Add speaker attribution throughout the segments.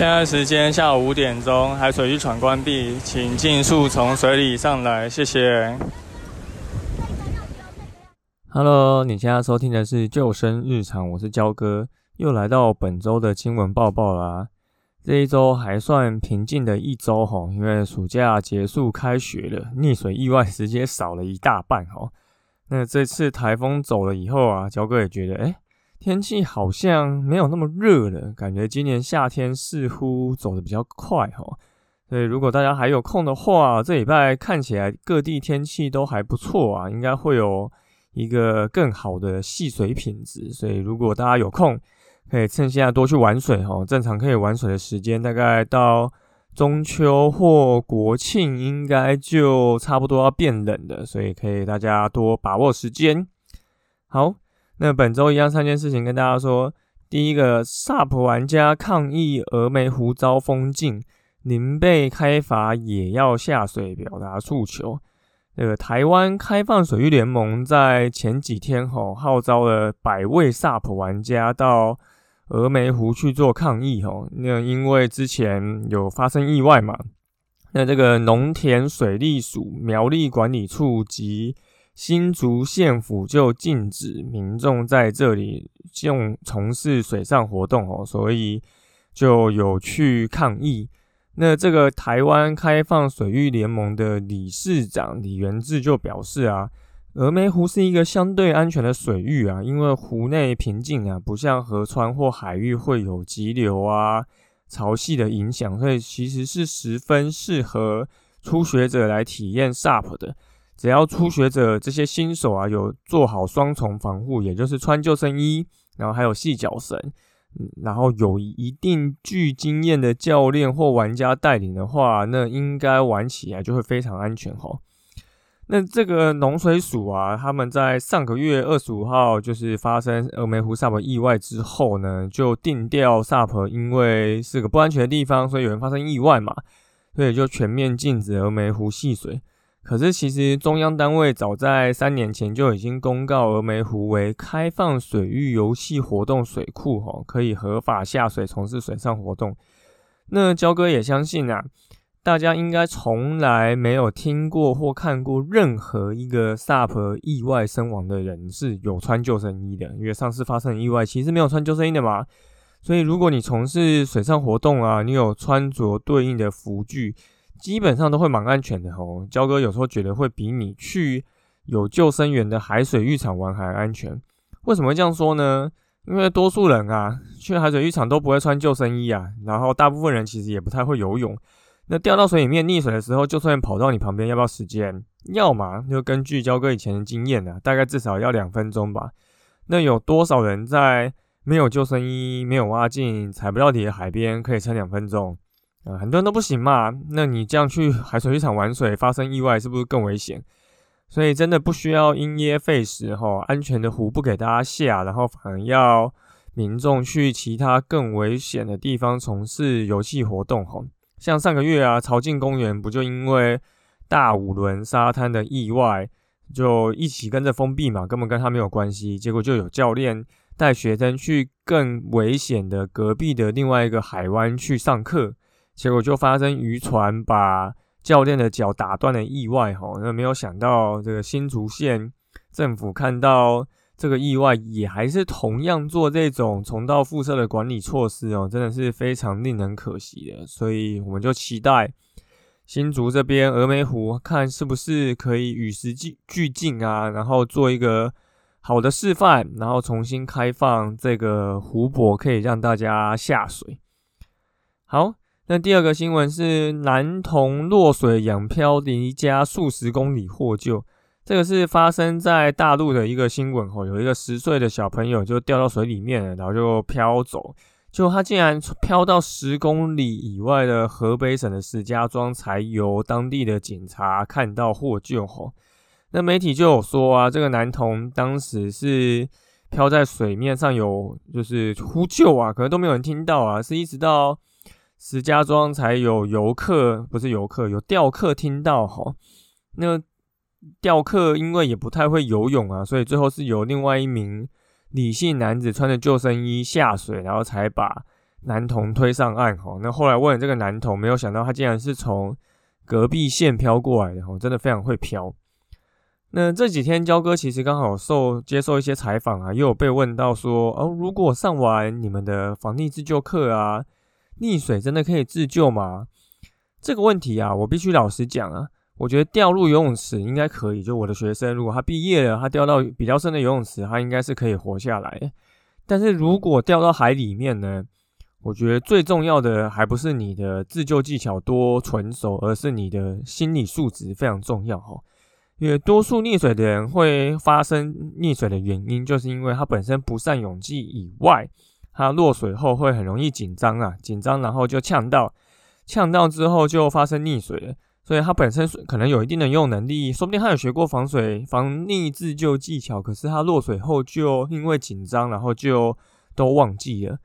Speaker 1: 现在时间下午五点钟，海水浴场关闭，请尽速从水里上来，谢谢。Hello，你现在收听的是救生日常，我是焦哥，又来到本周的新闻报报啦。这一周还算平静的一周哈，因为暑假结束开学了，溺水意外直接少了一大半哈。那这次台风走了以后啊，焦哥也觉得哎。天气好像没有那么热了，感觉今年夏天似乎走得比较快哈。所以如果大家还有空的话，这礼拜看起来各地天气都还不错啊，应该会有一个更好的戏水品质。所以如果大家有空，可以趁现在多去玩水哈。正常可以玩水的时间大概到中秋或国庆，应该就差不多要变冷的，所以可以大家多把握时间。好。那本周一样三件事情跟大家说，第一个，SUP 玩家抗议峨眉湖遭封禁，零被开罚也要下水表达诉求。这个台湾开放水域联盟在前几天吼号召了百位 SUP 玩家到峨眉湖去做抗议吼，那因为之前有发生意外嘛，那这个农田水利署苗栗管理处及新竹县府就禁止民众在这里用从事水上活动哦，所以就有去抗议。那这个台湾开放水域联盟的理事长李元志就表示啊，峨眉湖是一个相对安全的水域啊，因为湖内平静啊，不像河川或海域会有急流啊、潮汐的影响，所以其实是十分适合初学者来体验 SUP 的。只要初学者这些新手啊，有做好双重防护，也就是穿救生衣，然后还有细脚绳，然后有一定具经验的教练或玩家带领的话，那应该玩起来就会非常安全哈。那这个农水署啊，他们在上个月二十五号就是发生峨眉湖 SUP 意外之后呢，就定调 SUP，因为是个不安全的地方，所以有人发生意外嘛，所以就全面禁止峨眉湖戏水。可是，其实中央单位早在三年前就已经公告峨眉湖为开放水域游戏活动水库，哈，可以合法下水从事水上活动。那焦哥也相信啊，大家应该从来没有听过或看过任何一个 SUP 意外身亡的人是有穿救生衣的，因为上次发生意外其实没有穿救生衣的嘛。所以，如果你从事水上活动啊，你有穿着对应的服具。基本上都会蛮安全的哦。焦哥有时候觉得会比你去有救生员的海水浴场玩还安全。为什么会这样说呢？因为多数人啊去海水浴场都不会穿救生衣啊，然后大部分人其实也不太会游泳。那掉到水里面溺水的时候，就算跑到你旁边，要不要时间？要嘛，就根据焦哥以前的经验呢，大概至少要两分钟吧。那有多少人在没有救生衣、没有蛙镜、踩不到底的海边可以撑两分钟？啊，很多人都不行嘛，那你这样去海水浴场玩水，发生意外是不是更危险？所以真的不需要因噎废食哈，安全的湖不给大家下，然后反而要民众去其他更危险的地方从事游戏活动哈。像上个月啊，朝境公园不就因为大五轮沙滩的意外，就一起跟着封闭嘛，根本跟他没有关系，结果就有教练带学生去更危险的隔壁的另外一个海湾去上课。结果就发生渔船把教练的脚打断的意外，哈，那没有想到这个新竹县政府看到这个意外，也还是同样做这种重蹈覆辙的管理措施哦，真的是非常令人可惜的。所以我们就期待新竹这边峨眉湖，看是不是可以与时俱俱进啊，然后做一个好的示范，然后重新开放这个湖泊，可以让大家下水。好。那第二个新闻是男童落水仰漂离家数十公里获救，这个是发生在大陆的一个新闻吼，有一个十岁的小朋友就掉到水里面了，然后就漂走，就他竟然飘到十公里以外的河北省的石家庄，才由当地的警察看到获救吼。那媒体就有说啊，这个男童当时是漂在水面上，有就是呼救啊，可能都没有人听到啊，是一直到石家庄才有游客，不是游客，有钓客听到哈。那钓客因为也不太会游泳啊，所以最后是由另外一名李姓男子穿着救生衣下水，然后才把男童推上岸哈。那后来问这个男童，没有想到他竟然是从隔壁县漂过来的哈，真的非常会漂。那这几天焦哥其实刚好受接受一些采访啊，又有被问到说，哦，如果上完你们的防溺自救课啊，溺水真的可以自救吗？这个问题啊，我必须老实讲啊，我觉得掉入游泳池应该可以。就我的学生，如果他毕业了，他掉到比较深的游泳池，他应该是可以活下来。但是如果掉到海里面呢，我觉得最重要的还不是你的自救技巧多纯熟，而是你的心理素质非常重要哈。因为多数溺水的人会发生溺水的原因，就是因为他本身不善泳技以外，他落水后会很容易紧张啊，紧张然后就呛到，呛到之后就发生溺水了。所以他本身可能有一定的游泳能力，说不定他有学过防水防溺自救技巧，可是他落水后就因为紧张，然后就都忘记了。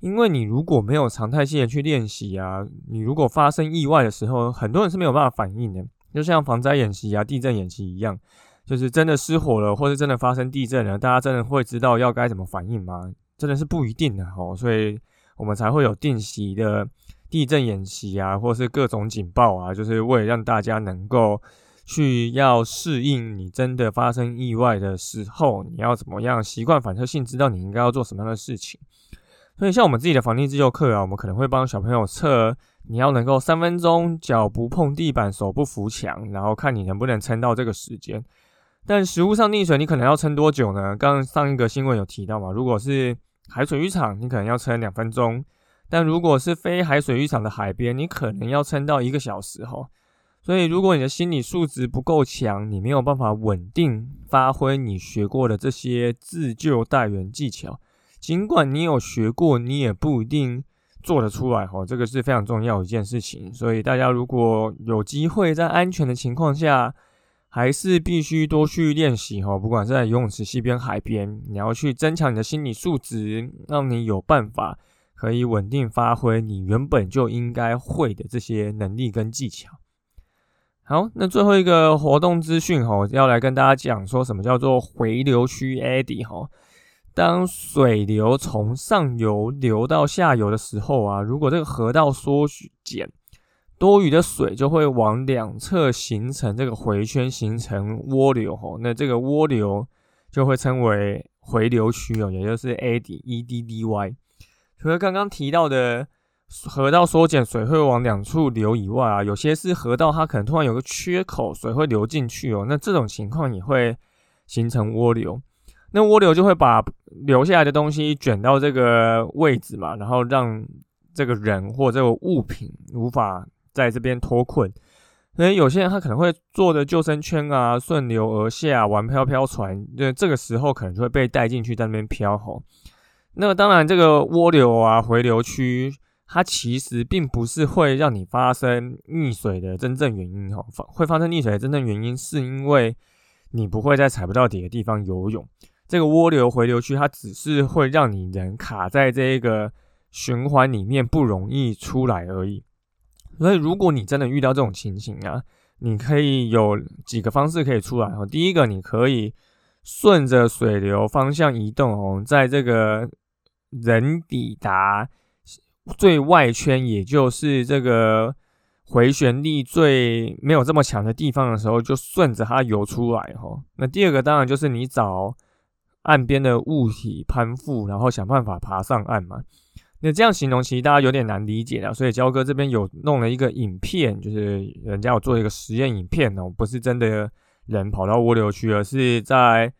Speaker 1: 因为你如果没有常态性的去练习啊，你如果发生意外的时候，很多人是没有办法反应的。就像防灾演习啊、地震演习一样，就是真的失火了，或是真的发生地震了，大家真的会知道要该怎么反应吗？真的是不一定的哦，所以我们才会有定期的地震演习啊，或是各种警报啊，就是为了让大家能够去要适应你真的发生意外的时候，你要怎么样习惯反射性知道你应该要做什么样的事情。所以像我们自己的防溺自救课啊，我们可能会帮小朋友测。你要能够三分钟脚不碰地板，手不扶墙，然后看你能不能撑到这个时间。但实物上溺水，你可能要撑多久呢？刚上一个新闻有提到嘛，如果是海水浴场，你可能要撑两分钟；但如果是非海水浴场的海边，你可能要撑到一个小时哈。所以，如果你的心理素质不够强，你没有办法稳定发挥你学过的这些自救带援技巧，尽管你有学过，你也不一定。做得出来哈，这个是非常重要一件事情。所以大家如果有机会在安全的情况下，还是必须多去练习哈。不管是在游泳池、溪边、海边，你要去增强你的心理素质，让你有办法可以稳定发挥你原本就应该会的这些能力跟技巧。好，那最后一个活动资讯哈，要来跟大家讲说什么叫做回流区 Eddy 哈。当水流从上游流到下游的时候啊，如果这个河道缩减，多余的水就会往两侧形成这个回圈，形成涡流吼。那这个涡流就会称为回流区哦，也就是 A D E D D Y。除了刚刚提到的河道缩减，水会往两处流以外啊，有些是河道它可能突然有个缺口，水会流进去哦。那这种情况也会形成涡流。那涡流就会把流下来的东西卷到这个位置嘛，然后让这个人或这个物品无法在这边脱困。所以有些人他可能会坐着救生圈啊，顺流而下玩飘飘船，那这个时候可能就会被带进去在那边飘吼。那当然，这个涡流啊回流区，它其实并不是会让你发生溺水的真正原因吼，会发生溺水的真正原因是因为你不会在踩不到底的地方游泳。这个涡流回流区，它只是会让你人卡在这一个循环里面，不容易出来而已。所以，如果你真的遇到这种情形啊，你可以有几个方式可以出来哦。第一个，你可以顺着水流方向移动哦，在这个人抵达最外圈，也就是这个回旋力最没有这么强的地方的时候，就顺着它游出来哈。那第二个，当然就是你找。岸边的物体攀附，然后想办法爬上岸嘛？那这样形容其实大家有点难理解了，所以焦哥这边有弄了一个影片，就是人家有做一个实验影片哦，不是真的人跑到涡流区，而是在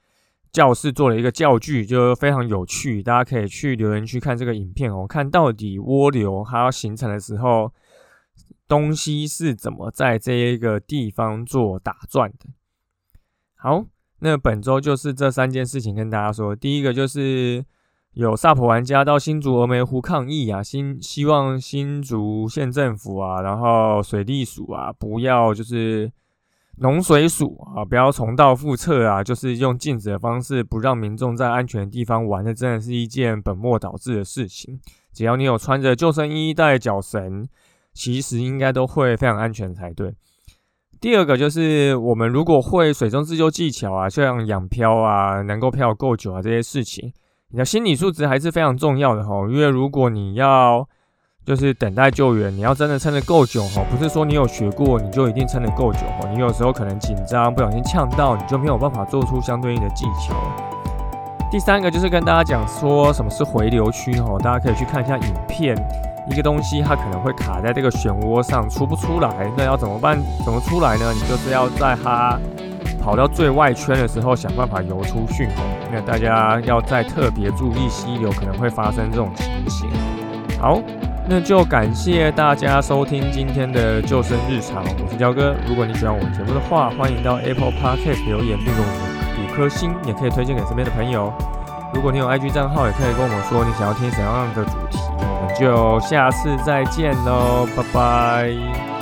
Speaker 1: 教室做了一个教具，就非常有趣，大家可以去留言区看这个影片哦，看到底涡流它要形成的时候，东西是怎么在这一个地方做打转的。好，那本周就是这三件事情跟大家说。第一个就是有萨普玩家到新竹峨眉湖抗议啊，新希望新竹县政府啊，然后水利署啊，不要就是农水署啊，不要重蹈覆辙啊，就是用禁止的方式不让民众在安全的地方玩，那真的是一件本末倒置的事情。只要你有穿着救生衣、带脚绳，其实应该都会非常安全才对。第二个就是我们如果会水中自救技巧啊，像仰漂啊，能够漂够久啊这些事情，你的心理素质还是非常重要的哈。因为如果你要就是等待救援，你要真的撑得够久哈，不是说你有学过你就一定撑得够久哈。你有时候可能紧张，不小心呛到，你就没有办法做出相对应的技巧。第三个就是跟大家讲说什么是回流区哈，大家可以去看一下影片。一个东西它可能会卡在这个漩涡上出不出来，那要怎么办？怎么出来呢？你就是要在它跑到最外圈的时候想办法游出去。那大家要再特别注意溪流可能会发生这种情形。好，那就感谢大家收听今天的救生日常，我是焦哥。如果你喜欢我们节目的话，欢迎到 Apple Podcast 留言并给我们五颗星，也可以推荐给身边的朋友。如果你有 IG 账号，也可以跟我们说你想要听什么样的主题。我们就下次再见喽，拜拜。